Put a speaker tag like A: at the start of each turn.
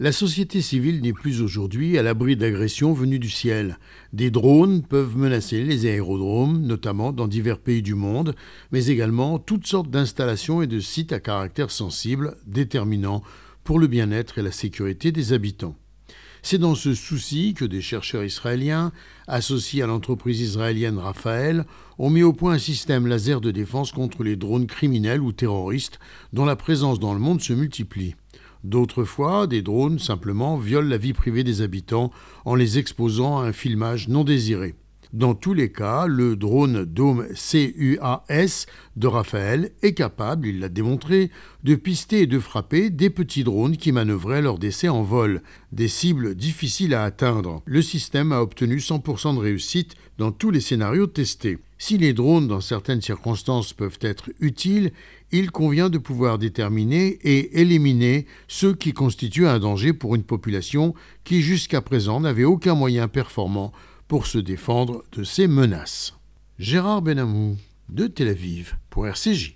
A: La société civile n'est plus aujourd'hui à l'abri d'agressions venues du ciel. Des drones peuvent menacer les aérodromes, notamment dans divers pays du monde, mais également toutes sortes d'installations et de sites à caractère sensible, déterminants pour le bien-être et la sécurité des habitants. C'est dans ce souci que des chercheurs israéliens, associés à l'entreprise israélienne Raphaël, ont mis au point un système laser de défense contre les drones criminels ou terroristes dont la présence dans le monde se multiplie. D'autres fois, des drones simplement violent la vie privée des habitants en les exposant à un filmage non désiré. Dans tous les cas, le drone Dome CUAS de Raphaël est capable, il l'a démontré, de pister et de frapper des petits drones qui manœuvraient leur décès en vol, des cibles difficiles à atteindre. Le système a obtenu 100% de réussite dans tous les scénarios testés. Si les drones, dans certaines circonstances, peuvent être utiles, il convient de pouvoir déterminer et éliminer ceux qui constituent un danger pour une population qui jusqu'à présent n'avait aucun moyen performant pour se défendre de ces menaces. Gérard Benamou, de Tel Aviv, pour RCJ.